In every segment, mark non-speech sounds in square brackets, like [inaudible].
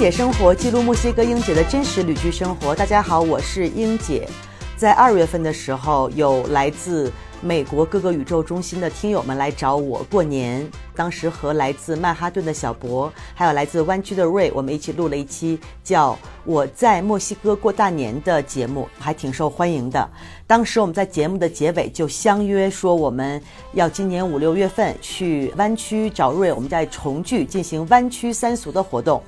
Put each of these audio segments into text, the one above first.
姐生活记录墨西哥英姐的真实旅居生活。大家好，我是英姐。在二月份的时候，有来自美国各个宇宙中心的听友们来找我过年。当时和来自曼哈顿的小博，还有来自湾区的瑞，我们一起录了一期叫《我在墨西哥过大年》的节目，还挺受欢迎的。当时我们在节目的结尾就相约说，我们要今年五六月份去湾区找瑞，我们在重聚进行湾区三俗的活动。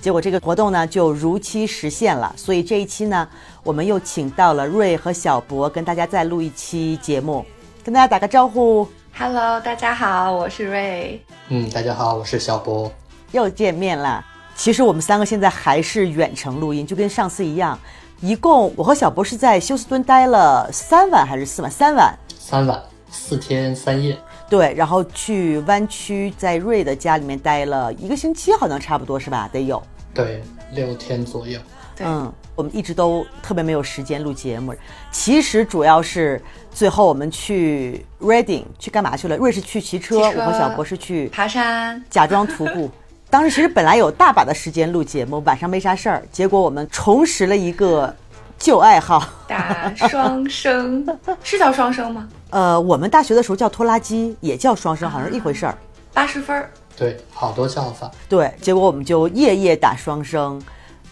结果这个活动呢就如期实现了，所以这一期呢，我们又请到了瑞和小博，跟大家再录一期节目，跟大家打个招呼。Hello，大家好，我是瑞。嗯，大家好，我是小博。又见面了。其实我们三个现在还是远程录音，就跟上次一样。一共我和小博是在休斯敦待了三晚还是四晚？三晚。三晚四天三夜。对，然后去湾区，在瑞的家里面待了一个星期，好像差不多是吧？得有。对，六天左右。对嗯，我们一直都特别没有时间录节目。其实主要是最后我们去 Reading 去干嘛去了？瑞士去骑车，骑车我和小博士去爬山，[laughs] 假装徒步。当时其实本来有大把的时间录节目，晚上没啥事儿，结果我们重拾了一个旧爱好。打双生，是叫双生吗？呃，我们大学的时候叫拖拉机，也叫双生，好像是一回事儿。八十分儿，对，好多叫法。对，结果我们就夜夜打双声，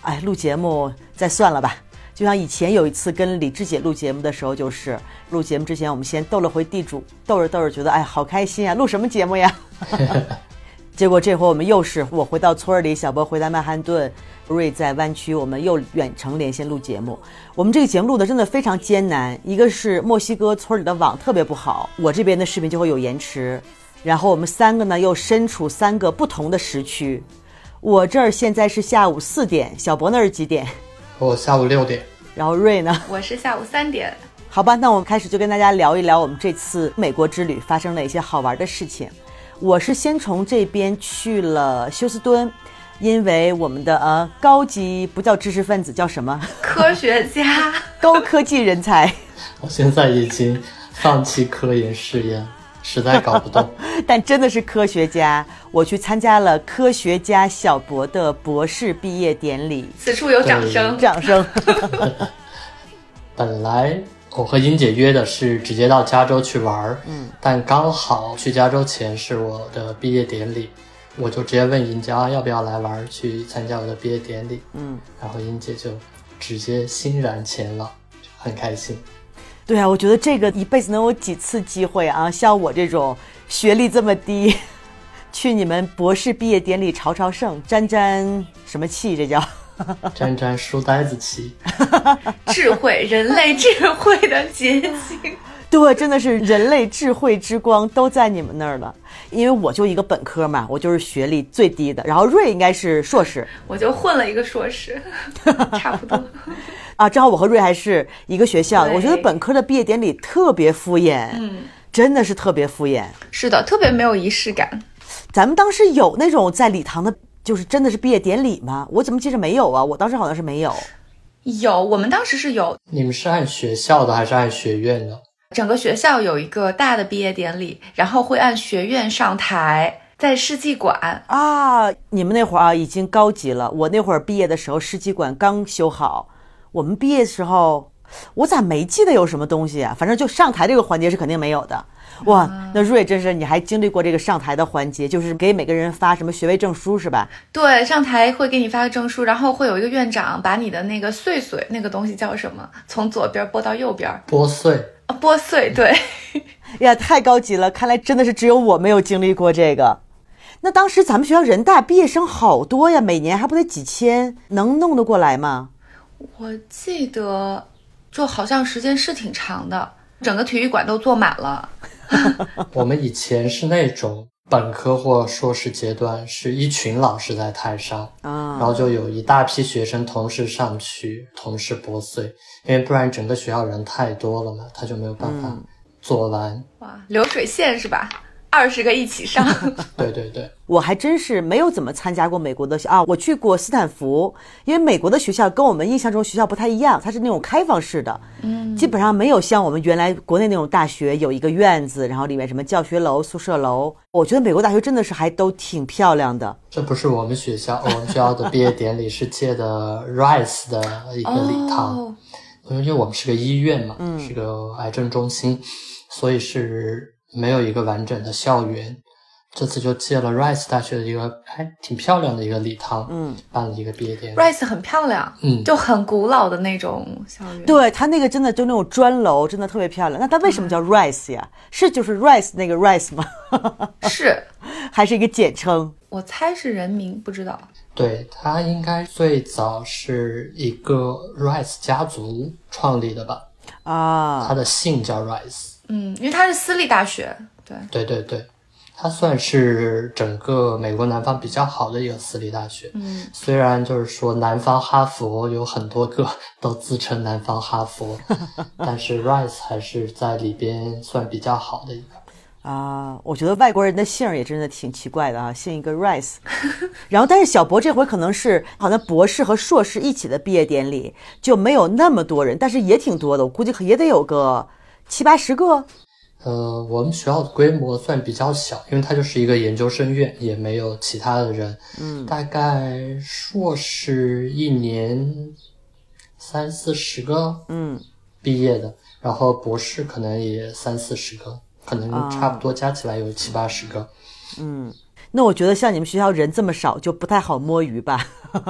哎，录节目再算了吧。就像以前有一次跟李志姐录节目的时候，就是录节目之前，我们先斗了回地主，斗着斗着觉得哎好开心啊，录什么节目呀？[laughs] 结果这回我们又是我回到村儿里，小波回到曼哈顿，瑞在湾区，我们又远程连线录节目。我们这个节目录的真的非常艰难，一个是墨西哥村里的网特别不好，我这边的视频就会有延迟，然后我们三个呢又身处三个不同的时区。我这儿现在是下午四点，小博那儿是几点？我下午六点。然后瑞呢？我是下午三点。好吧，那我们开始就跟大家聊一聊我们这次美国之旅发生了一些好玩的事情。我是先从这边去了休斯敦，因为我们的呃高级不叫知识分子，叫什么？科学家，[laughs] 高科技人才。[laughs] 我现在已经放弃科研试验，实在搞不懂。[laughs] 但真的是科学家。我去参加了科学家小博的博士毕业典礼，此处有掌声。掌声。[laughs] 本来我和英姐约的是直接到加州去玩儿，嗯，但刚好去加州前是我的毕业典礼，我就直接问英姐啊要不要来玩儿，去参加我的毕业典礼，嗯，然后英姐就直接欣然前往，很开心。对啊，我觉得这个一辈子能有几次机会啊？像我这种学历这么低，[laughs] 去你们博士毕业典礼朝朝圣，沾沾什么气？这叫沾沾书呆子气。[laughs] 智慧，人类智慧的结晶。[laughs] 对，真的是人类智慧之光都在你们那儿了。因为我就一个本科嘛，我就是学历最低的。然后瑞应该是硕士我就混了一个硕士，差不多。啊，正好我和瑞还是一个学校的。我觉得本科的毕业典礼特别敷衍，嗯，真的是特别敷衍。是的，特别没有仪式感。咱们当时有那种在礼堂的，就是真的是毕业典礼吗？我怎么记着没有啊？我当时好像是没有。有，我们当时是有你们是按学校的还是按学院的？整个学校有一个大的毕业典礼，然后会按学院上台，在世纪馆。啊，你们那会儿啊已经高级了。我那会儿毕业的时候，世纪馆刚修好。我们毕业的时候，我咋没记得有什么东西啊？反正就上台这个环节是肯定没有的。哇，那瑞真是你还经历过这个上台的环节，就是给每个人发什么学位证书是吧？对，上台会给你发个证书，然后会有一个院长把你的那个碎碎那个东西叫什么，从左边拨到右边，拨穗。啊，拨碎。对，[laughs] 呀，太高级了！看来真的是只有我没有经历过这个。那当时咱们学校人大毕业生好多呀，每年还不得几千，能弄得过来吗？我记得就好像时间是挺长的，整个体育馆都坐满了。[laughs] 我们以前是那种本科或硕士阶段，是一群老师在台上，啊，然后就有一大批学生同时上去，同时拨穗，因为不然整个学校人太多了嘛，他就没有办法做完。哇，流水线是吧？二十个一起上。[laughs] 对对对，我还真是没有怎么参加过美国的啊，我去过斯坦福，因为美国的学校跟我们印象中学校不太一样，它是那种开放式的，嗯，基本上没有像我们原来国内那种大学有一个院子，然后里面什么教学楼、宿舍楼。我觉得美国大学真的是还都挺漂亮的。这不是我们学校，我们学校的毕业典礼是借的 Rice 的一个礼堂，哦因为我们是个医院嘛，是个癌症中心，所以是没有一个完整的校园。这次就借了 Rice 大学的一个还挺漂亮的一个礼堂，嗯，办了一个毕业典礼。Rice 很漂亮，嗯就很古老的那种校园。对，它那个真的就那种砖楼，真的特别漂亮。那它为什么叫 Rice 呀？是就是 Rice 那个 Rice 吗？[laughs] 是还是一个简称？我猜是人名，不知道。对，它应该最早是一个 Rice 家族创立的吧，啊它，的姓叫 Rice。嗯，因为它是私立大学，对，对对对，它算是整个美国南方比较好的一个私立大学。嗯，虽然就是说南方哈佛有很多个都自称南方哈佛，[laughs] 但是 Rice 还是在里边算比较好的一个。啊，我觉得外国人的姓儿也真的挺奇怪的啊，姓一个 Rice。[laughs] 然后，但是小博这回可能是好像博士和硕士一起的毕业典礼，就没有那么多人，但是也挺多的，我估计也得有个七八十个。呃，我们学校的规模算比较小，因为它就是一个研究生院，也没有其他的人。嗯，大概硕士一年三四十个，嗯，毕业的，然后博士可能也三四十个，可能差不多加起来有七八十个。嗯那我觉得像你们学校人这么少，就不太好摸鱼吧？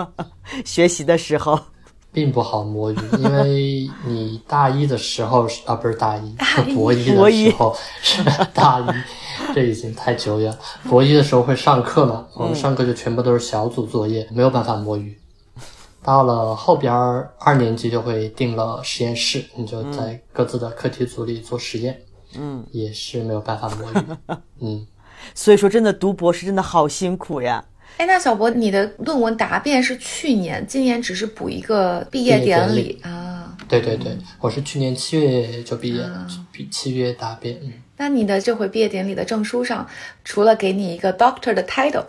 [laughs] 学习的时候，并不好摸鱼，因为你大一的时候是啊，不是大一，博一博一的时候是大一，这已经太久远。博一的时候会上课嘛，我们上课就全部都是小组作业，没有办法摸鱼。到了后边儿二年级就会定了实验室，你就在各自的课题组里做实验，嗯，也是没有办法摸鱼，[laughs] 嗯。所以说真的读博士真的好辛苦呀。哎，那小博，你的论文答辩是去年，今年只是补一个毕业典礼啊。对对对，我是去年七月就毕业了，比七月答辩，嗯。那你的这回毕业典礼的证书上，除了给你一个 doctor 的 title，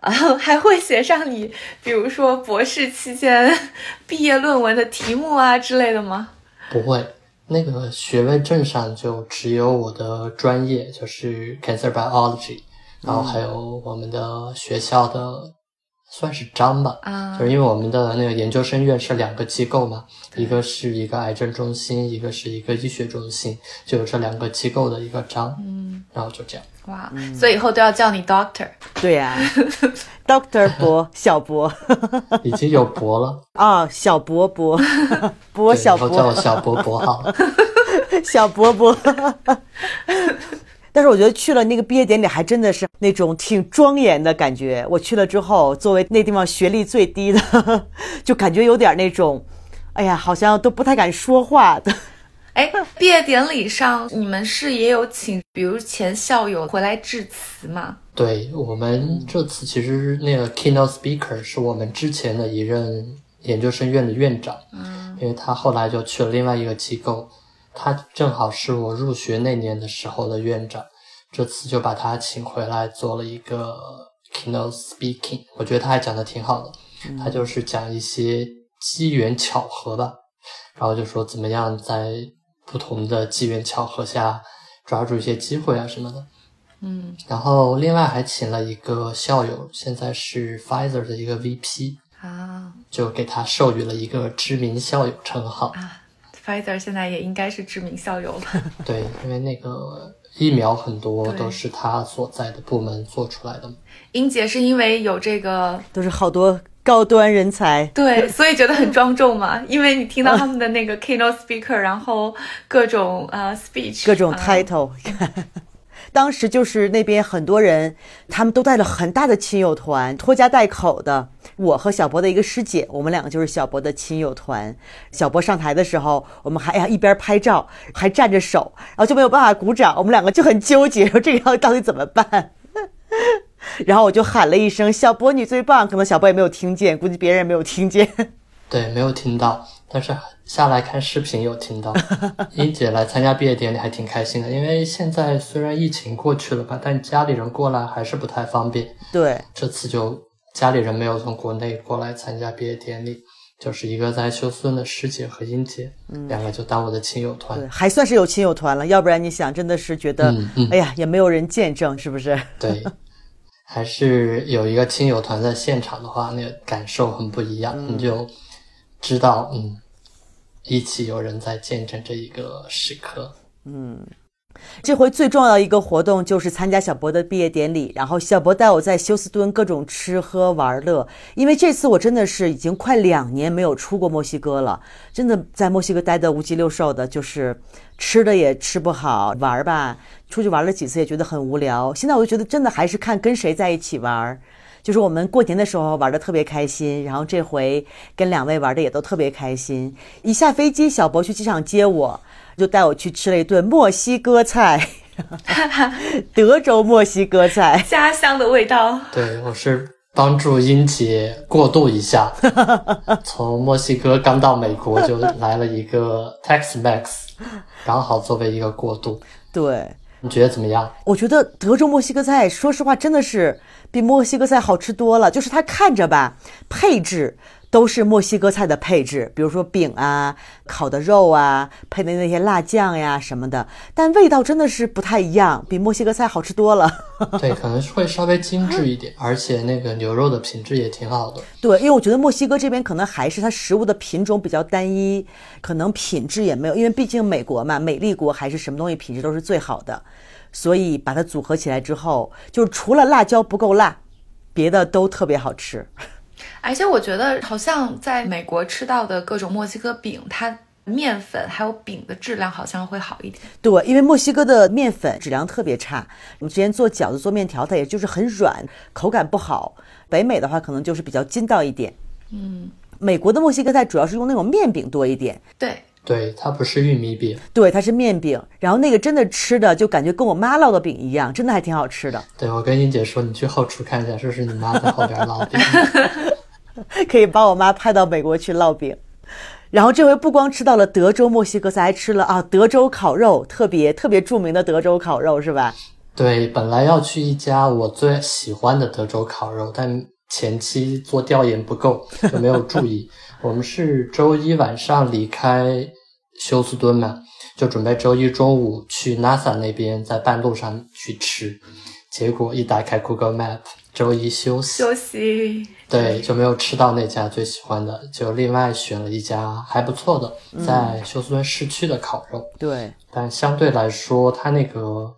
啊，还会写上你，比如说博士期间 [laughs] 毕业论文的题目啊之类的吗？不会，那个学位证上就只有我的专业，就是 cancer biology，然后还有我们的学校的算是章吧，啊就是因为我们的那个研究生院是两个机构嘛，一个是一个癌症中心，一个是一个医学中心，就有这两个机构的一个章，嗯，然后就这样。哇，所以以后都要叫你 doctor。[laughs] 对呀、，[laughs] Doctor 博小博已经有博了，啊，小博博博对小以后叫我博小博博好了。[laughs] 小博博。但是我觉得去了那个毕业典礼，还真的是那种挺庄严的感觉。我去了之后，作为那地方学历最低的，[laughs] 就感觉有点那种，哎呀，好像都不太敢说话的。[laughs] 哎，毕业典礼上你们是也有请，比如前校友回来致辞吗？对我们这次其实那个 keynote speaker 是我们之前的一任研究生院的院长，嗯，因为他后来就去了另外一个机构，他正好是我入学那年的时候的院长，这次就把他请回来做了一个 keynote speaking，我觉得他还讲的挺好的，他就是讲一些机缘巧合吧，然后就说怎么样在不同的机缘巧合下抓住一些机会啊什么的。嗯。然后另外还请了一个校友，现在是 Pfizer 的一个 VP，啊。就给他授予了一个知名校友称号。啊，Pfizer 现在也应该是知名校友了。[laughs] 对，因为那个疫苗很多都是他所在的部门做出来的嘛。英姐是因为有这个都是好多高端人才。对，所以觉得很庄重嘛，因为你听到他们的那个 keynote speaker，[laughs] 然后各种呃 speech，各种啊 title。[laughs] 当时就是那边很多人，他们都带了很大的亲友团，拖家带口的。我和小博的一个师姐，我们两个就是小博的亲友团。小博上台的时候，我们还哎呀一边拍照，还站着手，然后就没有办法鼓掌。我们两个就很纠结，说这个要到底怎么办？[laughs] 然后我就喊了一声“小博你最棒”，可能小博也没有听见，估计别人也没有听见。对，没有听到，但是下来看视频有听到，[laughs] 英姐来参加毕业典礼还挺开心的，因为现在虽然疫情过去了吧，但家里人过来还是不太方便。对，这次就家里人没有从国内过来参加毕业典礼，就是一个在休斯顿的师姐和英姐，两个就当我的亲友团。对，还算是有亲友团了，要不然你想，真的是觉得，嗯嗯哎呀，也没有人见证，是不是？对，还是有一个亲友团在现场的话，那个感受很不一样，你就知道，嗯，一起有人在见证这一个时刻。嗯这回最重要的一个活动就是参加小博的毕业典礼，然后小博带我在休斯敦各种吃喝玩乐。因为这次我真的是已经快两年没有出过墨西哥了，真的在墨西哥待得五脊六瘦的，就是吃的也吃不好，玩儿吧，出去玩了几次也觉得很无聊。现在我就觉得真的还是看跟谁在一起玩儿。就是我们过年的时候玩的特别开心，然后这回跟两位玩的也都特别开心。一下飞机，小博去机场接我，就带我去吃了一顿墨西哥菜，[laughs] 德州墨西哥菜。家乡的味道。对，我是帮助英姐过渡一下，从墨西哥刚到美国就来了一个 Tex-Mex，刚好作为一个过渡。对，你觉得怎么样？我觉得德州墨西哥菜，说实话真的是比墨西哥菜好吃多了。就是它看着吧，配置都是墨西哥菜的配置，比如说饼啊、烤的肉啊，配的那些辣酱呀什么的，但味道真的是不太一样，比墨西哥菜好吃多了。[laughs] 对，可能会稍微精致一点，而且那个牛肉的品质也挺好的。对，因为我觉得墨西哥这边可能还是它食物的品种比较单一，可能品质也没有，因为毕竟美国嘛，美丽国还是什么东西品质都是最好的，所以把它组合起来之后，就是除了辣椒不够辣，别的都特别好吃。而且我觉得，好像在美国吃到的各种墨西哥饼，它面粉还有饼的质量好像会好一点。对，因为墨西哥的面粉质量特别差，我们之前做饺子、做面条，它也就是很软，口感不好。北美的话，可能就是比较筋道一点。嗯，美国的墨西哥菜主要是用那种面饼多一点。对，对，它不是玉米饼。对，它是面饼，然后那个真的吃的就感觉跟我妈烙的饼一样，真的还挺好吃的。对，我跟英姐说，你去后厨看一下，是不是你妈在后边烙饼？[laughs] 可以把我妈派到美国去烙饼。然后这回不光吃到了德州墨西哥菜，还吃了啊德州烤肉，特别特别著名的德州烤肉是吧？对，本来要去一家我最喜欢的德州烤肉，但前期做调研不够，就没有注意。我们是周一晚上离开休斯敦嘛，就准备周一中午去 NASA 那边，在半路上去吃。结果一打开 Google Map，周一休息，休息。对，就没有吃到那家最喜欢的，就另外选了一家还不错的，在休斯敦市区的烤肉。对，但相对来说，它那个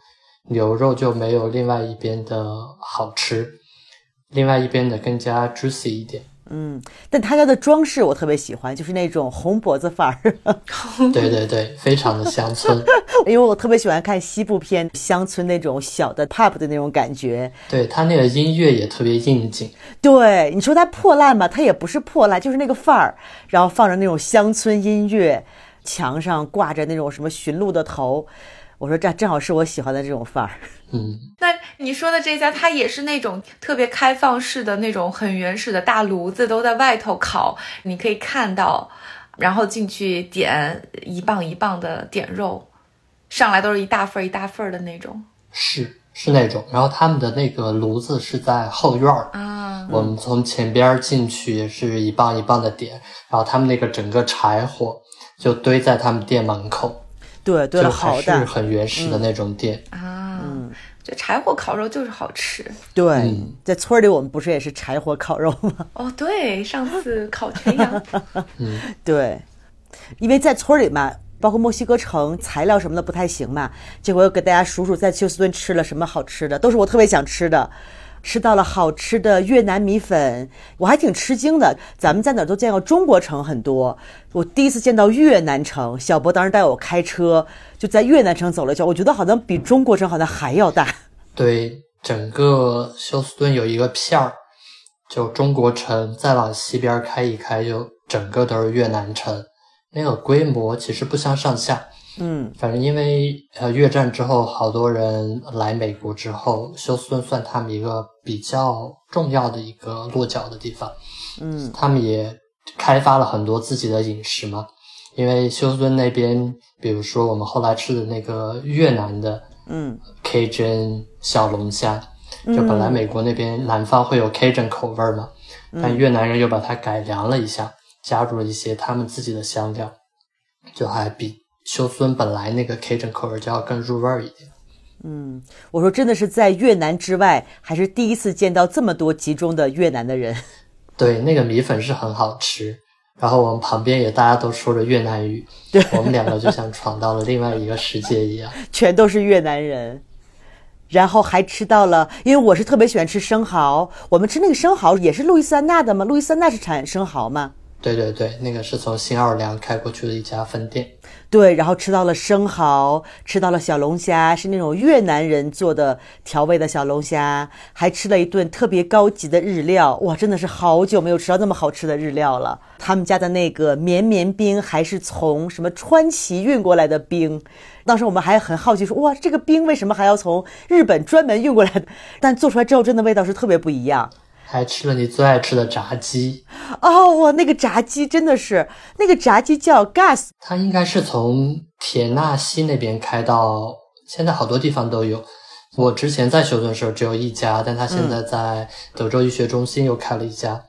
牛肉就没有另外一边的好吃，另外一边的更加 juicy 一点。嗯，但他家的装饰我特别喜欢，就是那种红脖子范儿，[laughs] 对对对，非常的乡村。[laughs] 因为我特别喜欢看西部片，乡村那种小的 pub 的那种感觉。对它那个音乐也特别应景。对，你说它破烂吧，它也不是破烂，就是那个范儿，然后放着那种乡村音乐，墙上挂着那种什么驯鹿的头，我说这正好是我喜欢的这种范儿。[laughs] 嗯，那你说的这家，它也是那种特别开放式的那种很原始的大炉子，都在外头烤，你可以看到，然后进去点一磅一磅的点肉，上来都是一大份儿一大份儿的那种是是那种。然后他们的那个炉子是在后院儿，啊。我们从前边进去也是一磅一磅的点，然后他们那个整个柴火就堆在他们店门口，对，对了，就还是好的，很原始的那种店。啊，就柴火烤肉就是好吃对，嗯在村里我们不是也是柴火烤肉吗？哦。对，上次烤全羊，[laughs] 对，因为在村里嘛，包括墨西哥城，材料什么的不太行嘛。结果又给大家数数在休斯顿吃了什么好吃的，都是我特别想吃的。吃到了好吃的越南米粉，我还挺吃惊的。咱们在哪儿都见过中国城很多，我第一次见到越南城。小博当时带我开车，就在越南城走了一圈，我觉得好像比中国城好像还要大。对，整个休斯顿有一个片儿，就中国城，再往西边开一开，就整个都是越南城。那个规模其实不相上下。嗯，反正因为呃越战之后，好多人来美国之后，休斯顿算他们一个比较重要的一个落脚的地方。嗯，他们也开发了很多自己的饮食嘛。因为休斯顿那边，比如说我们后来吃的那个越南的，嗯，Cajun 小龙虾，就本来美国那边南方会有 Cajun 口味嘛，但越南人又把它改良了一下，加入了一些他们自己的香料，就还比休斯顿本来那个 Cajun 口味就要更入味儿一点。嗯，我说真的是在越南之外，还是第一次见到这么多集中的越南的人。[laughs] 对，那个米粉是很好吃。然后我们旁边也大家都说着越南语，对我们两个就像闯到了另外一个世界一样。[laughs] 全都是越南人，然后还吃到了，因为我是特别喜欢吃生蚝，我们吃那个生蚝也是路易斯安那的吗？路易斯安那是产生蚝吗？对对对，那个是从新奥尔良开过去的一家分店。对，然后吃到了生蚝，吃到了小龙虾，是那种越南人做的调味的小龙虾，还吃了一顿特别高级的日料。哇，真的是好久没有吃到那么好吃的日料了。他们家的那个绵绵冰还是从什么川崎运过来的冰，当时我们还很好奇说，哇，这个冰为什么还要从日本专门运过来？但做出来之后，真的味道是特别不一样。还吃了你最爱吃的炸鸡哦，哇，那个炸鸡真的是，那个炸鸡叫 Gas，它应该是从田纳西那边开到现在好多地方都有。我之前在休斯顿时候只有一家，但他现在在德州医学中心又开了一家。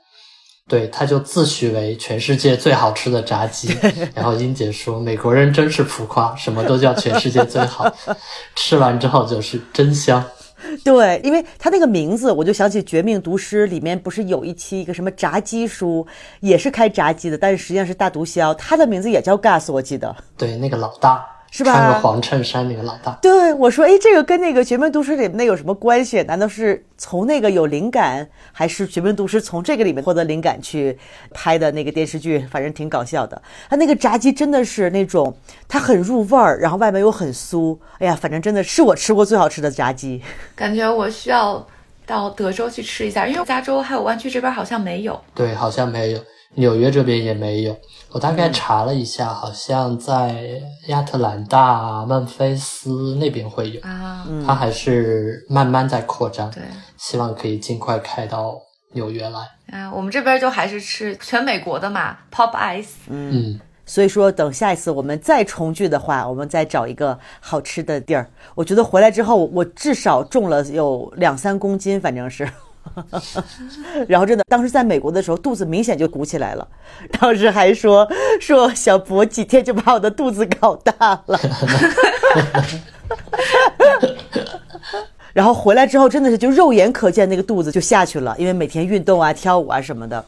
对，他就自诩为全世界最好吃的炸鸡。[laughs] 然后英姐说，美国人真是浮夸，什么都叫全世界最好，[laughs] 吃完之后就是真香。[laughs] 对，因为他那个名字，我就想起《绝命毒师》里面不是有一期一个什么炸鸡叔，也是开炸鸡的，但是实际上是大毒枭，他的名字也叫 Gas，我记得。对，那个老大是吧？穿个黄衬衫那个老大。对，我说，哎，这个跟那个《绝命毒师》里面那有什么关系？难道是从那个有灵感，还是《绝命毒师》从这个里面获得灵感去拍的那个电视剧？反正挺搞笑的。他那个炸鸡真的是那种，它很入味儿，然后外面又很酥。哎呀，反正真的是我吃过最好吃的炸鸡。感觉我需要到德州去吃一下，因为加州还有湾区这边好像没有。对，好像没有，纽约这边也没有。我大概查了一下，好像在亚特兰大、孟菲斯那边会有啊。它还是慢慢在扩张，对，希望可以尽快开到纽约来。啊，我们这边就还是吃全美国的嘛，Pop Ice。嗯，所以说，等下一次我们再重聚的话，我们再找一个好吃的地儿。我觉得回来之后，我至少重了有两三公斤，反正是。[laughs] 然后真的，当时在美国的时候，肚子明显就鼓起来了。当时还说说小博几天就把我的肚子搞大了。[laughs] 然后回来之后，真的是就肉眼可见那个肚子就下去了，因为每天运动啊、跳舞啊什么的。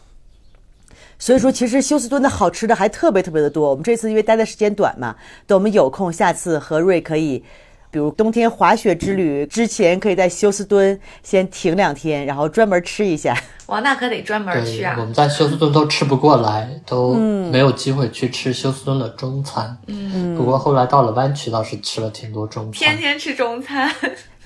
所以说，其实休斯敦的好吃的还特别特别的多。我们这次因为待的时间短嘛，等我们有空，下次何瑞可以，比如冬天滑雪之旅之前，可以在休斯敦先停两天，然后专门吃一下。哇，那可得专门去，啊我！们在休斯顿都吃不过来，都没有机会去吃休斯顿的中餐。嗯，不过后来到了湾区，倒是吃了挺多中餐。天天吃中餐，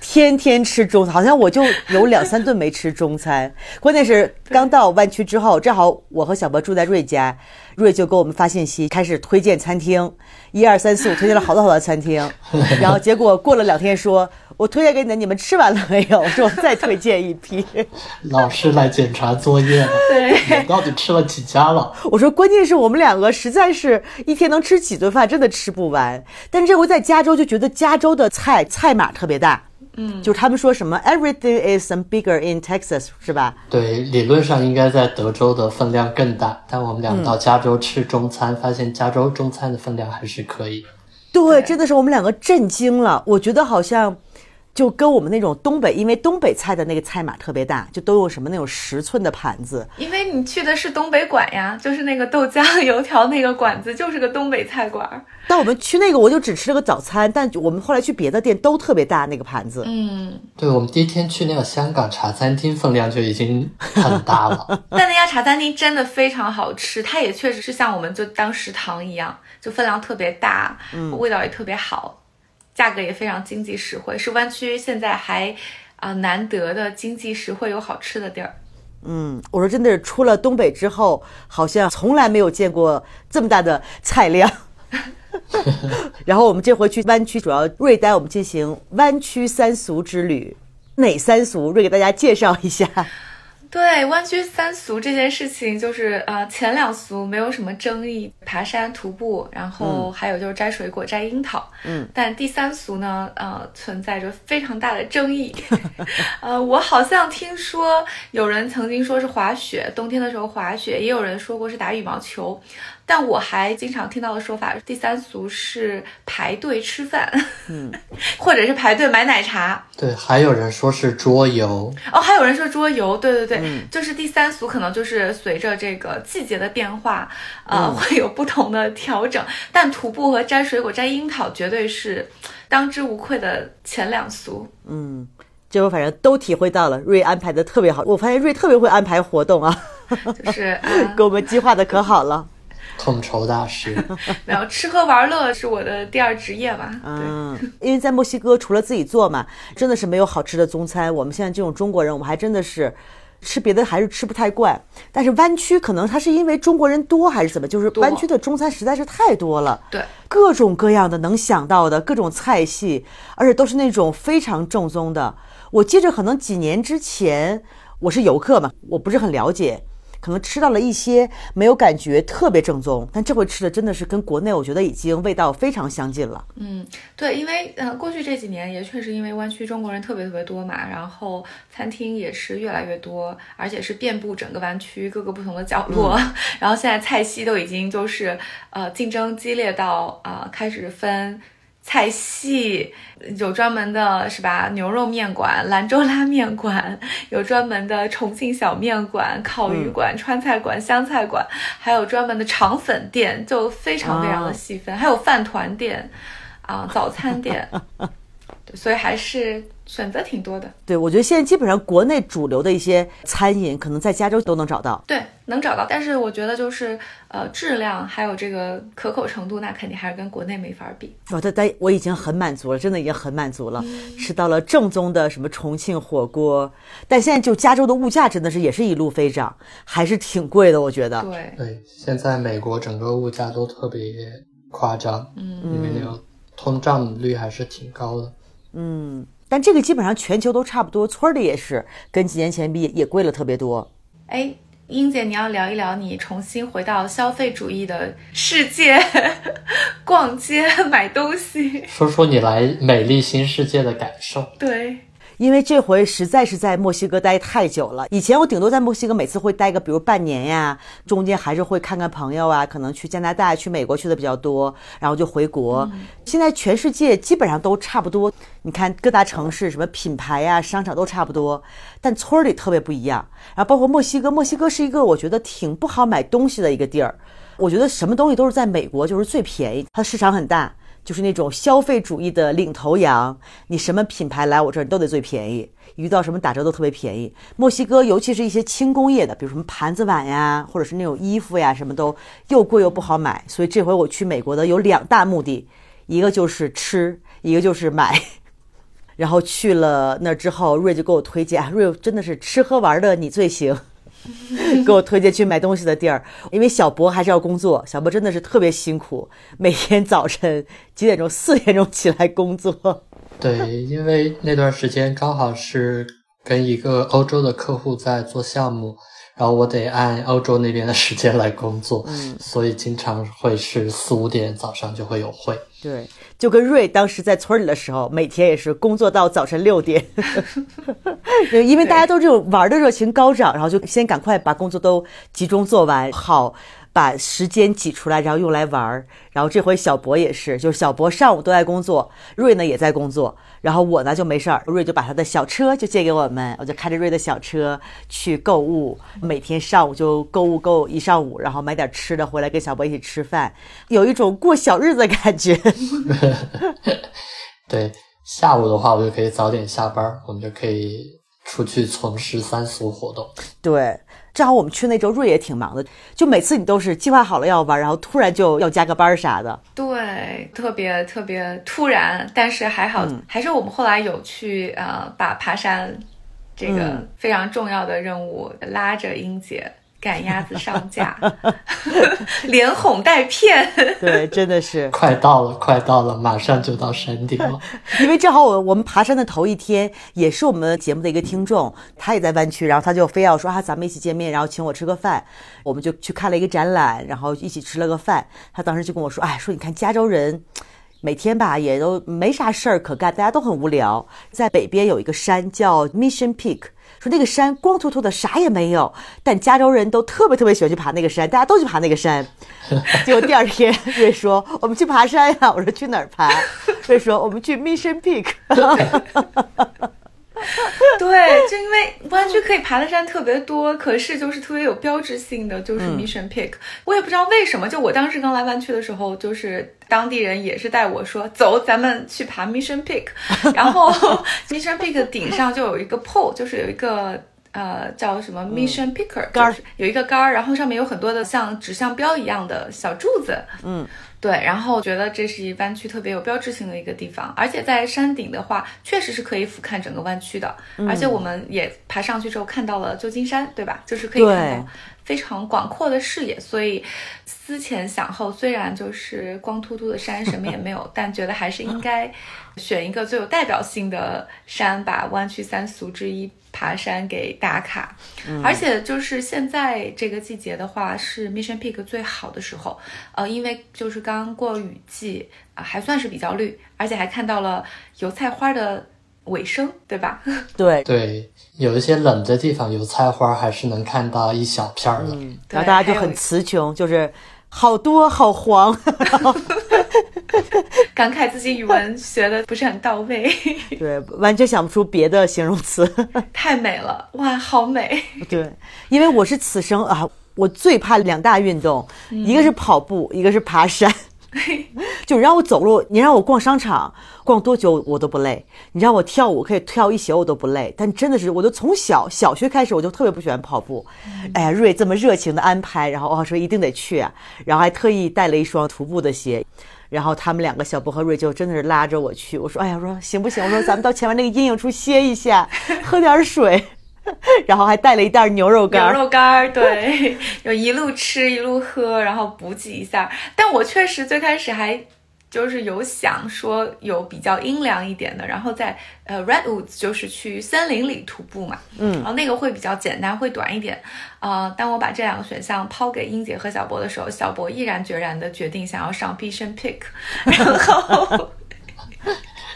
天天吃中餐，好像我就有两三顿没吃中餐。[laughs] 关键是刚到湾区之后，正好我和小博住在瑞家，瑞就给我们发信息，开始推荐餐厅，一二三四五推荐了好多好多餐厅，[laughs] 然后结果过了两天说，我推荐给你的，你们吃完了没有？我说我再推荐一批。[laughs] 老师来检查作业了，对你到底吃了几家了？我说关键是我们两个实在是一天能吃几顿饭，真的吃不完。但这回在加州就觉得加州的菜菜码特别大。嗯，就是他们说什么 everything is some bigger in Texas，是吧？对，理论上应该在德州的分量更大，但我们俩到加州吃中餐，发现加州中餐的分量还是可以。对，真的是我们两个震惊了。我觉得好像就跟我们那种东北，因为东北菜的那个菜码特别大，就都用什么那种十寸的盘子。因为你去的是东北馆呀，[laughs] 就是那个豆浆油条那个馆子，就是个东北菜馆儿。但我们去那个，我就只吃了个早餐，但我们后来去别的店都特别大那个盘子。嗯，对，我们第一天去那个香港茶餐厅，分量就已经很大了。[laughs] 但那家茶餐厅真的非常好吃，它也确实是像我们就当食堂一样，就分量特别大，味道也特别好，价格也非常经济实惠，是湾区现在还啊、难得的经济实惠有好吃的地儿。嗯，我说真的是出了东北之后，好像从来没有见过这么大的菜量。[laughs] 然后我们这回去湾区，主要瑞带我们进行湾区三俗之旅。哪三俗？瑞给大家介绍一下。对，弯曲三俗这件事情，就是呃前两俗没有什么争议，爬山、徒步，然后还有就是摘水果、摘樱桃。嗯，但第三俗呢，呃，存在着非常大的争议。[laughs] 呃，我好像听说有人曾经说是滑雪，冬天的时候滑雪，也有人说过是打羽毛球。但我还经常听到的说法，第三俗是排队吃饭，嗯，[laughs] 或者是排队买奶茶。对，还有人说是桌游，哦，还有人说桌游，对对对，嗯就是第三俗可能就是随着这个季节的变化，嗯呃，[laughs] 会有不同的调整。但徒步和摘水果、摘樱桃绝对是当之无愧的前两俗。嗯，这我反正都体会到了，瑞安排的特别好。我发现瑞特别会安排活动啊，[laughs] 就是 [laughs] 啊，给我们计划的可好了。统筹大师。没有吃喝玩乐是我的第二职业吧。嗯，因为在墨西哥除了自己做嘛，真的是没有好吃的中餐。我们现在这种中国人，我们还真的是吃别的还是吃不太惯。但是湾区可能它是因为中国人多还是怎么，就是多湾区的中餐实在是太多了。对，各种各样的能想到的各种菜系，而且都是那种非常正宗的。我记着，可能几年之前我是游客嘛，我不是很了解，可能吃到了一些没有感觉特别正宗，但这回吃的真的是跟国内我觉得已经味道非常相近了。嗯，对，因为呃，过去这几年也确实因为湾区中国人特别特别多嘛，然后餐厅也是越来越多，而且是遍布整个湾区各个不同的角落。然后现在菜系都已经就是呃竞争激烈到啊、呃开始分。菜系有专门的是吧？牛肉面馆、兰州拉面馆，有专门的重庆小面馆、烤鱼馆、川菜馆、湘菜馆，还有专门的肠粉店，就非常非常的细分，还有饭团店。啊，早餐店，对 [laughs] 所以还是选择挺多的。对，我觉得现在基本上国内主流的一些餐饮，可能在加州都能找到。对，能找到，但是我觉得就是呃，质量还有这个可口程度，那肯定还是跟国内没法比。我的但我已经很满足了，真的已经很满足了，吃到了正宗的什么重庆火锅。但现在就加州的物价真的是也是一路飞涨，还是挺贵的，我觉得。对，对，现在美国整个物价都特别夸张，嗯，因为那个通胀率还是挺高的。嗯，但这个基本上全球都差不多，村儿里也是跟几年前比也贵了特别多。哎，英姐，你要聊一聊你重新回到消费主义的世界，[laughs] 逛街买东西。说说你来美丽新世界的感受。对，因为这回实在是在墨西哥待太久了。以前我顶多在墨西哥每次会待个，比如半年呀，中间还是会看看朋友啊，可能去加拿大、去美国去的比较多，然后就回国。现在全世界基本上都差不多，你看各大城市什么品牌呀、商场都差不多，但村儿里特别不一样。然后包括墨西哥，墨西哥是一个我觉得挺不好买东西的一个地儿。我觉得什么东西都是在美国就是最便宜，它市场很大。就是那种消费主义的领头羊，你什么品牌来我这儿都得最便宜，遇到什么打折都特别便宜。墨西哥尤其是一些轻工业的，比如什么盘子碗呀，或者是那种衣服呀，什么都又贵又不好买。所以这回我去美国的有两大目的，一个就是吃，一个就是买。[laughs] 然后去了那儿之后，瑞就给我推荐，啊瑞真的是吃喝玩乐你最行。[laughs] 给我推荐去买东西的地儿，因为小博还是要工作，小博真的是特别辛苦，每天早晨几点钟、四点钟起来工作。[laughs] 对，因为那段时间刚好是跟一个欧洲的客户在做项目，然后我得按欧洲那边的时间来工作，嗯，所以经常会是四五点早上就会有会。对，就跟瑞当时在村里的时候，每天也是工作到早晨六点，[laughs] [laughs] 因为大家都这种玩的热情高涨，然后就先赶快把工作都集中做完，好把时间挤出来，然后用来玩儿。然后这回小博也是，就是小博上午都在工作，瑞呢也在工作，然后我呢就没事儿，瑞就把他的小车就借给我们，我就开着瑞的小车去购物，每天上午就购物购一上午，然后买点吃的回来跟小博一起吃饭，有一种过小日子的感觉。[laughs] 对，下午的话我就可以早点下班，我们就可以出去从事三俗活动。对，正好我们去那周，瑞也挺忙的，就每次你都是计划好了要玩，然后突然就要加个班啥的。对，特别特别突然，但是还好，还是我们后来有去呃，把爬山这个嗯非常重要的任务拉着英姐赶鸭子上架，[laughs] 连哄带骗。[laughs] 对，真的是快到了，快到了，马上就到山顶了。[laughs] 因为正好我我们爬山的头一天，也是我们节目的一个听众，他也在湾区，然后他就非要说啊，咱们一起见面，然后请我吃个饭，我们就去看了一个展览，然后一起吃了个饭。他当时就跟我说，哎，说你看加州人。每天吧也都没啥事儿可干，大家都很无聊。在北边有一个山叫 Mission Peak，说那个山光秃秃的，啥也没有，但加州人都特别特别喜欢去爬那个山，大家都去爬那个山。[laughs] 结果第二天瑞说我们去爬山呀，我说去哪儿爬？瑞说我们去 Mission Peak。[laughs] 对，就因为湾区可以爬的山特别多，可是就是特别有标志性的就是 Mission Peak。我也不知道为什么，就我当时刚来湾区的时候，就是当地人也是带我说走，咱们去爬 Mission Peak。然后 [laughs] Mission Peak 顶上就有一个 pole，就是有一个呃叫什么 Mission Picker 杆儿，有一个杆儿，然后上面有很多的像指向标一样的小柱子。嗯。对，然后觉得这是湾区特别有标志性的一个地方，而且在山顶的话，确实是可以俯瞰整个湾区的，而且我们也爬上去之后看到了旧金山，对吧？就是可以看到非常广阔的视野，所以思前想后，虽然就是光秃秃的山什么也没有，[laughs] 但觉得还是应该选一个最有代表性的山，把湾区三俗之一。爬山给打卡，而且就是现在这个季节的话，是 Mission Peak 最好的时候。呃，因为就是刚过雨季啊，还算是比较绿，而且还看到了油菜花的尾声，对吧？[laughs] 对对，有一些冷的地方，油菜花还是能看到一小片儿的。嗯，然后大家就很词穷，就是好多好黄。[laughs] 感慨自己语文学的不是很到位，[laughs] 对，完全想不出别的形容词。太美了，哇，好美！对，因为我是此生啊，我最怕两大运动，一个是跑步，一个是爬山。[laughs] 就让我走路，你让我逛商场，逛多久我都不累；你让我跳舞，可以跳一宿我都不累。但真的是，我都从小小学开始，我就特别不喜欢跑步。哎呀，瑞这么热情的安排，然后我说一定得去啊，然后还特意带了一双徒步的鞋。然后他们两个小波和瑞就真的是拉着我去。我说：“哎呀，我说行不行？我说咱们到前面那个阴影处歇一下，喝点水。” [laughs] 然后还带了一袋牛肉干。牛肉干，对，[laughs] 就一路吃一路喝，然后补给一下。但我确实最开始还。就是有想说有比较阴凉一点的，然后在呃 Redwoods 就是去森林里徒步嘛，嗯，然后那个会比较简单，会短一点。啊，当我把这两个选项抛给英姐和小博的时候，小博毅然决然的决定想要上 Mission Peak，[laughs] 然后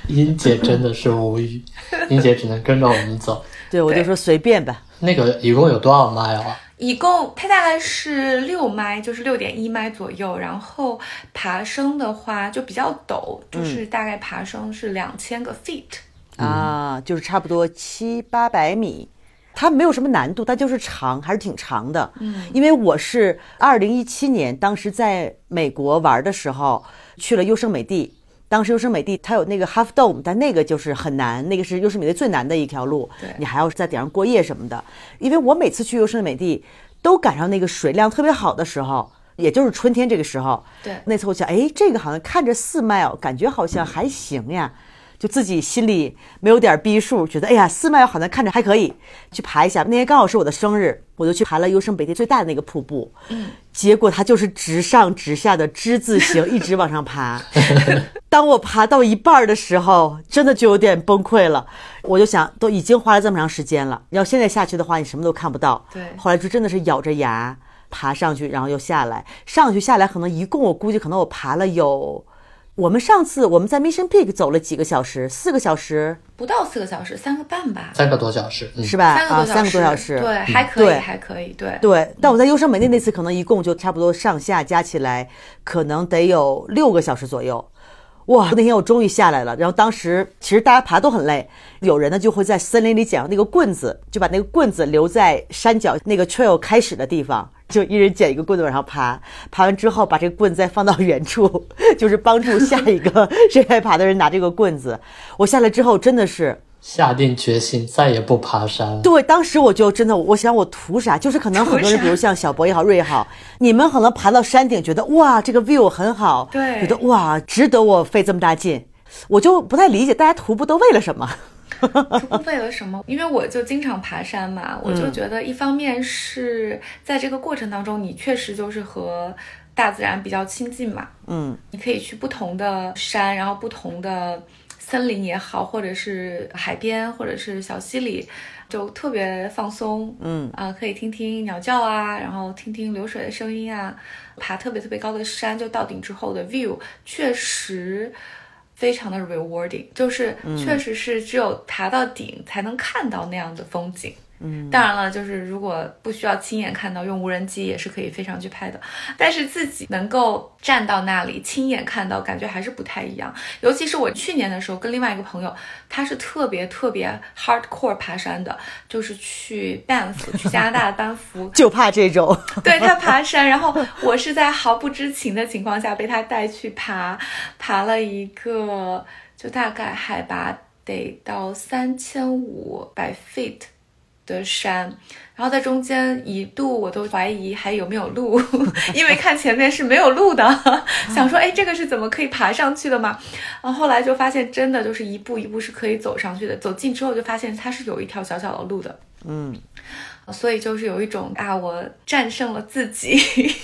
英姐真的是无语，英姐只能跟着我们走。对，我就说随便吧。那个一共有多少 mile 啊？一共它大概是六迈，就是六点一迈左右。然后爬升的话就比较陡，就是大概爬升是两千个 feet 啊，就是差不多七八百米。它没有什么难度，它就是长，还是挺长的。嗯，因为我是二零一七年当时在美国玩的时候去了优胜美地。当时优胜美地它有那个 Half Dome，但那个就是很难，那个是优胜美地最难的一条路，你还要在顶上过夜什么的。因为我每次去优胜美地都赶上那个水量特别好的时候，也就是春天这个时候。对，那次我想，哎，这个好像看着四 mile，感觉好像还行呀。就自己心里没有点逼数，觉得哎呀，四迈好像看着还可以，去爬一下。那天刚好是我的生日，我就去爬了优胜北地最大的那个瀑布。嗯，结果它就是直上直下的之字形，一直往上爬。[laughs] 当我爬到一半的时候，真的就有点崩溃了。我就想，都已经花了这么长时间了，要现在下去的话，你什么都看不到。对，后来就真的是咬着牙爬上去，然后又下来，上去下来，可能一共我估计可能我爬了有。我们上次我们在 Mission Peak 走了几个小时，四个小时，不到四个小时，三个半吧，三个多小时，是吧？啊，三个多小时，对，还可以，还可以，对对。但我在优胜美地那次，可能一共就差不多上下加起来，可能得有六个小时左右。哇，那天我终于下来了。然后当时其实大家爬都很累，有人呢就会在森林里捡那个棍子，就把那个棍子留在山脚那个 trail 开始的地方。就一人捡一个棍子往上爬，爬完之后把这个棍子再放到远处，[laughs] 就是帮助下一个 [laughs] 谁来爬的人拿这个棍子。我下来之后真的是下定决心再也不爬山。对，当时我就真的，我想我图啥？就是可能很多人，比如像小博也好，瑞也好，你们可能爬到山顶觉得哇，这个 view 很好，对，觉得哇，值得我费这么大劲。我就不太理解大家徒步都为了什么。徒步为了什么？因为我就经常爬山嘛，我就觉得一方面是在这个过程当中，你确实就是和大自然比较亲近嘛。嗯，你可以去不同的山，然后不同的森林也好，或者是海边，或者是小溪里，就特别放松。嗯啊，可以听听鸟叫啊，然后听听流水的声音啊，爬特别特别高的山，就到顶之后的 view 确实非常的 rewarding，就是确实是只有爬到顶才能看到那样的风景。嗯，当然了，就是如果不需要亲眼看到，用无人机也是可以飞上去拍的。但是自己能够站到那里亲眼看到，感觉还是不太一样。尤其是我去年的时候，跟另外一个朋友，他是特别特别 hardcore 爬山的，就是去 Banff，去加拿大的班夫，就怕这种。对他爬山，然后我是在毫不知情的情况下被他带去爬，爬了一个就大概海拔得到三千五百 feet 的山，然后在中间一度我都怀疑还有没有路，[laughs] 因为看前面是没有路的，想说哎这个是怎么可以爬上去的嘛？然后后来就发现真的就是一步一步是可以走上去的，走近之后就发现它是有一条小小的路的。嗯，所以就是有一种啊，我战胜了自己，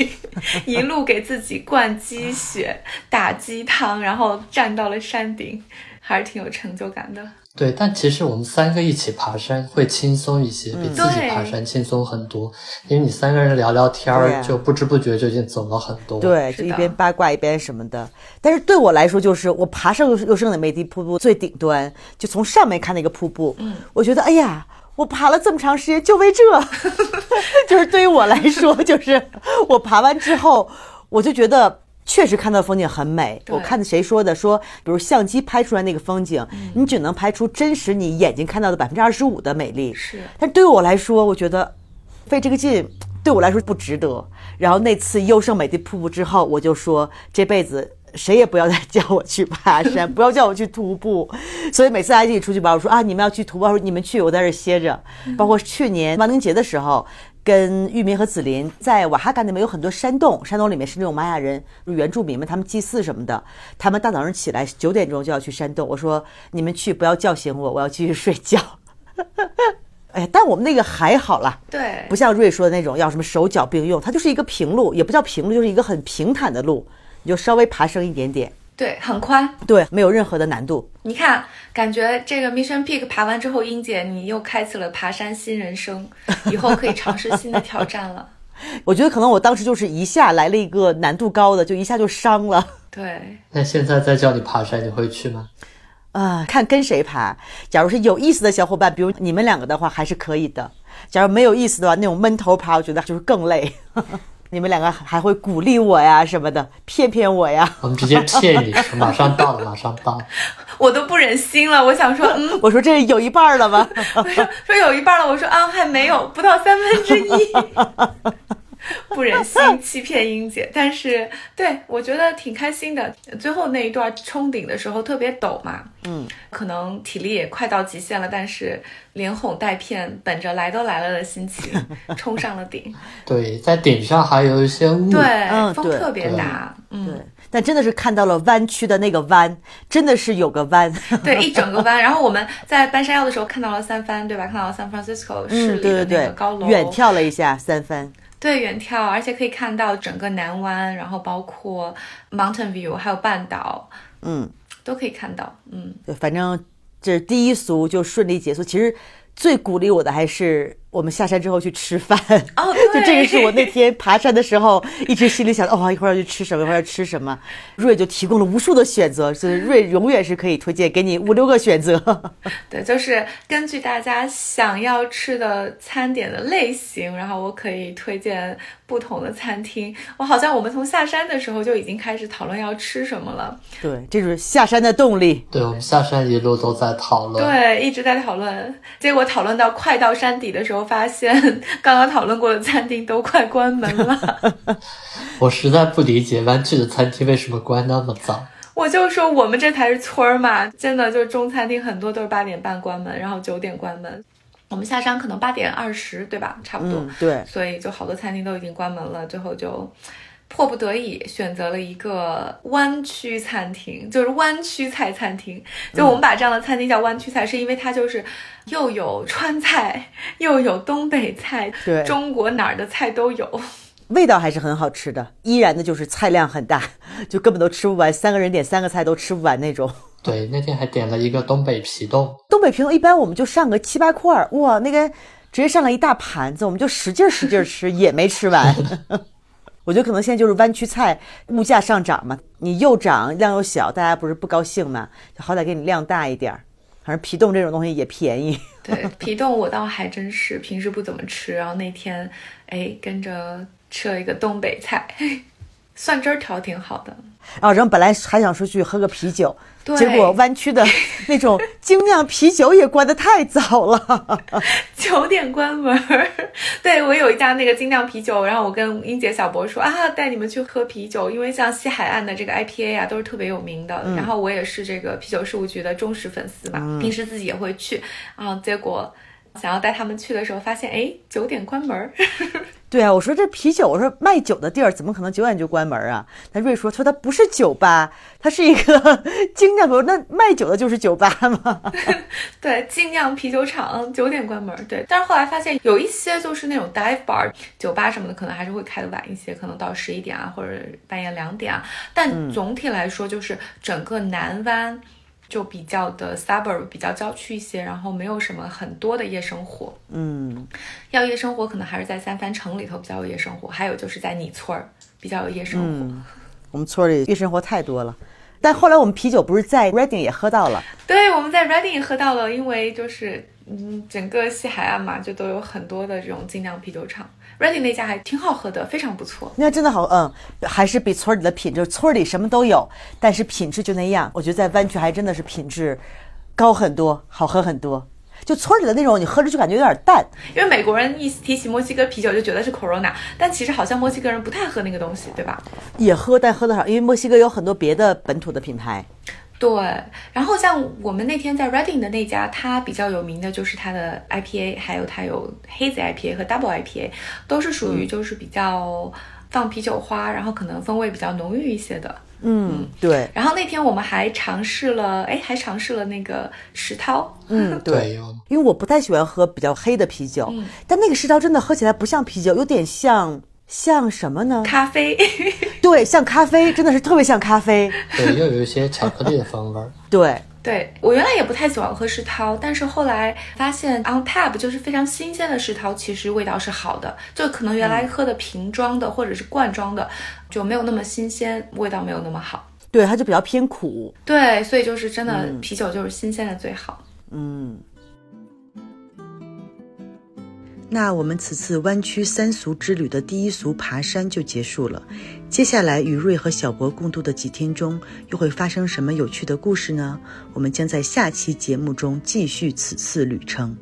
[laughs] 一路给自己灌鸡血、打鸡汤，然后站到了山顶，还是挺有成就感的。对，但其实我们三个一起爬山会轻松一些，比自己爬山轻松很多。因为你三个人聊聊天儿，啊就不知不觉就已经走了很多。，对，就一边八卦一边什么的。但是对我来说，就是我爬上优优胜美地瀑布最顶端，就从上面看那个瀑布，嗯，我觉得哎呀。我爬了这么长时间，就为这，[laughs] 就是对于我来说，就是我爬完之后，我就觉得确实看到风景很美。我看的谁说的，说比如相机拍出来那个风景，你只能拍出真实你眼睛看到的百分之二十五的美丽。是但对我来说，我觉得费这个劲对我来说不值得。然后那次优胜美地瀑布之后，我就说这辈子。谁也不要再叫我去爬山，不要叫我去徒步。[laughs] 所以每次大家一起出去玩，我说啊，你们要去徒步，我说你们去，我在这儿歇着。包括去年万灵节的时候，跟玉民和紫林在瓦哈嘎那边有很多山洞，山洞里面是那种玛雅人原住民们，他们祭祀什么的。他们大早上起来九点钟就要去山洞，我说你们去，不要叫醒我，我要继续睡觉。[laughs] 哎呀，但我们那个还好啦，对不，像瑞说的那种要什么手脚并用，它就是一个平路，也不叫平路，就是一个很平坦的路，你就稍微爬升一点点，对，很宽。对，没有任何的难度。你看，感觉这个 Mission Peak 爬完之后，英姐你又开启了爬山新人生，以后可以尝试新的挑战了。[laughs] 我觉得可能我当时就是一下来了一个难度高的，就一下就伤了。对，那现在再叫你爬山，你会去吗？啊，看跟谁爬。假如是有意思的小伙伴，比如你们两个的话，还是可以的。假如没有意思的话，那种闷头爬，我觉得就是更累。你们两个还会鼓励我呀什么的，骗骗我呀。我们直接骗你，马上到了，马上到了。[laughs] 我都不忍心了，我想说，嗯，[laughs] 我说这有一半了吗？[laughs] 我说说有一半了，我说啊还没有，不到三分之一，[laughs] 不忍心欺骗英姐，但是对我觉得挺开心的。最后那一段冲顶的时候特别陡嘛，嗯，可能体力也快到极限了，但是连哄带骗，本着来都来了的心情 [laughs] 冲上了顶。对，在顶上还有一些雾。对，嗯风特别大，嗯，对，但真的是看到了弯曲的那个弯，真的是有个弯。对，[laughs] 一整个弯。然后我们在搬山腰的时候看到了三藩，对吧？看到了 San Francisco 市嗯，里的那个高楼，，远眺了一下三藩。对，远眺，而且可以看到整个南湾，然后包括 Mountain View，还有半岛，嗯，都可以看到。嗯，对，反正这第一俗就顺利结束。其实最鼓励我的还是我们下山之后去吃饭。哦，[laughs] 就，这个是我那天爬山的时候一直心里想的，哦，[laughs] 一会儿要去吃什么，一会儿要吃什么。瑞就提供了无数的选择，所以瑞永远是可以推荐给你五六个选择。[laughs] 对，就是根据大家想要吃的餐点的类型，然后我可以推荐不同的餐厅。我好像我们从下山的时候就已经开始讨论要吃什么了。对，这就是下山的动力。对，我们下山一路都在讨论。对，一直在讨论，结果讨论到快到山底的时候，发现刚刚讨论过的餐厅都快关门了。[laughs] 我实在不理解湾区的餐厅为什么关那么早。我就说我们这才是村儿嘛，真的就是中餐厅很多都是八点半关门，然后九点关门。我们下山可能八点二十，对吧？差不多。嗯，对，所以就好多餐厅都已经关门了，最后就迫不得已选择了一个湾区餐厅，就是湾区菜餐厅。就我们把这样的餐厅叫湾区菜，是因为它就是又有川菜，又有东北菜，对中国哪儿的菜都有。味道还是很好吃的，依然的就是菜量很大，就根本都吃不完，三个人点三个菜都吃不完那种。对，那天还点了一个东北皮冻，东北皮冻一般我们就上个七八块儿，哇，那个直接上了一大盘子，我们就使劲儿使劲儿吃，也没吃完。我觉得可能现在就是湾区菜物价上涨嘛，你又涨量又小，大家不是不高兴嘛？就好歹给你量大一点儿。反正皮冻这种东西也便宜，对 [laughs] 皮冻我倒还真是平时不怎么吃，然后那天哎跟着吃了一个东北菜，[laughs] 蒜汁儿调挺好的。啊，然后本来还想出去喝个啤酒，对结果湾区的那种精酿啤酒也关的太早了。[laughs] 九点关门儿，对我有一家那个精酿啤酒，然后我跟英姐、小博说啊，带你们去喝啤酒，因为像西海岸的这个 IPA 啊都是特别有名的，然后我也是这个啤酒事务局的忠实粉丝嘛，平时自己也会去。啊，结果想要带他们去的时候，发现哎九点关门儿，对啊，我说这啤酒，我说卖酒的地儿怎么可能九点就关门啊？那瑞说，说他不是酒吧，它是一个 [laughs] 精酿。那卖酒的就是酒吧吗？[laughs] 对，精酿啤酒厂九点关门儿，对，但是后来发现有一些就是那种 dive bar 酒吧什么的，可能还是会开的晚一些，可能到十一点啊，或者半夜两点啊，但总体来说就是整个南湾。就比较的 suburb 比较郊区一些，然后没有什么很多的夜生活。嗯，要夜生活可能还是在三藩城里头比较有夜生活，还有就是在你村儿比较有夜生活。我们村里夜生活太多了。但后来我们啤酒不是在 Reading 也喝到了，对，我们在 Reading 喝到了，因为就是嗯，整个西海岸嘛，就都有很多的这种精酿啤酒厂。Reading 那家还挺好喝的，非常不错。那真的好，嗯，还是比村里的品质，村里什么都有，但是品质就那样。我觉得在湾区还真的是品质高很多，好喝很多。就村里的那种，你喝着就感觉有点淡。因为美国人一提起墨西哥啤酒就觉得是 Corona，但其实好像墨西哥人不太喝那个东西，对吧？也喝，但喝的少，因为墨西哥有很多别的本土的品牌。对，然后像我们那天在 Reading 的那家，它比较有名的就是它的 IPA，还有它有 Hazy IPA 和 Double IPA，都是属于就是比较放啤酒花，然后可能风味比较浓郁一些的。嗯，对，然后那天我们还尝试了，哎，还尝试了那个石涛。嗯，[laughs] 对，因为我不太喜欢喝比较黑的啤酒，但那个石涛真的喝起来不像啤酒，有点像像什么呢？咖啡，[laughs] 对，像咖啡，真的是特别像咖啡。对，又有一些巧克力的风味儿。[laughs] 对，对我原来也不太喜欢喝世涛，但是后来发现 on tap 就是非常新鲜的世涛，其实味道是好的。就可能原来喝的瓶装的或者是罐装的就没有那么新鲜，味道没有那么好。对，它就比较偏苦。对，所以就是真的啤酒就是新鲜的最好。嗯。那我们此次湾区三俗之旅的第一俗爬山就结束了，接下来与瑞和小博共度的几天中，又会发生什么有趣的故事呢？我们将在下期节目中继续此次旅程。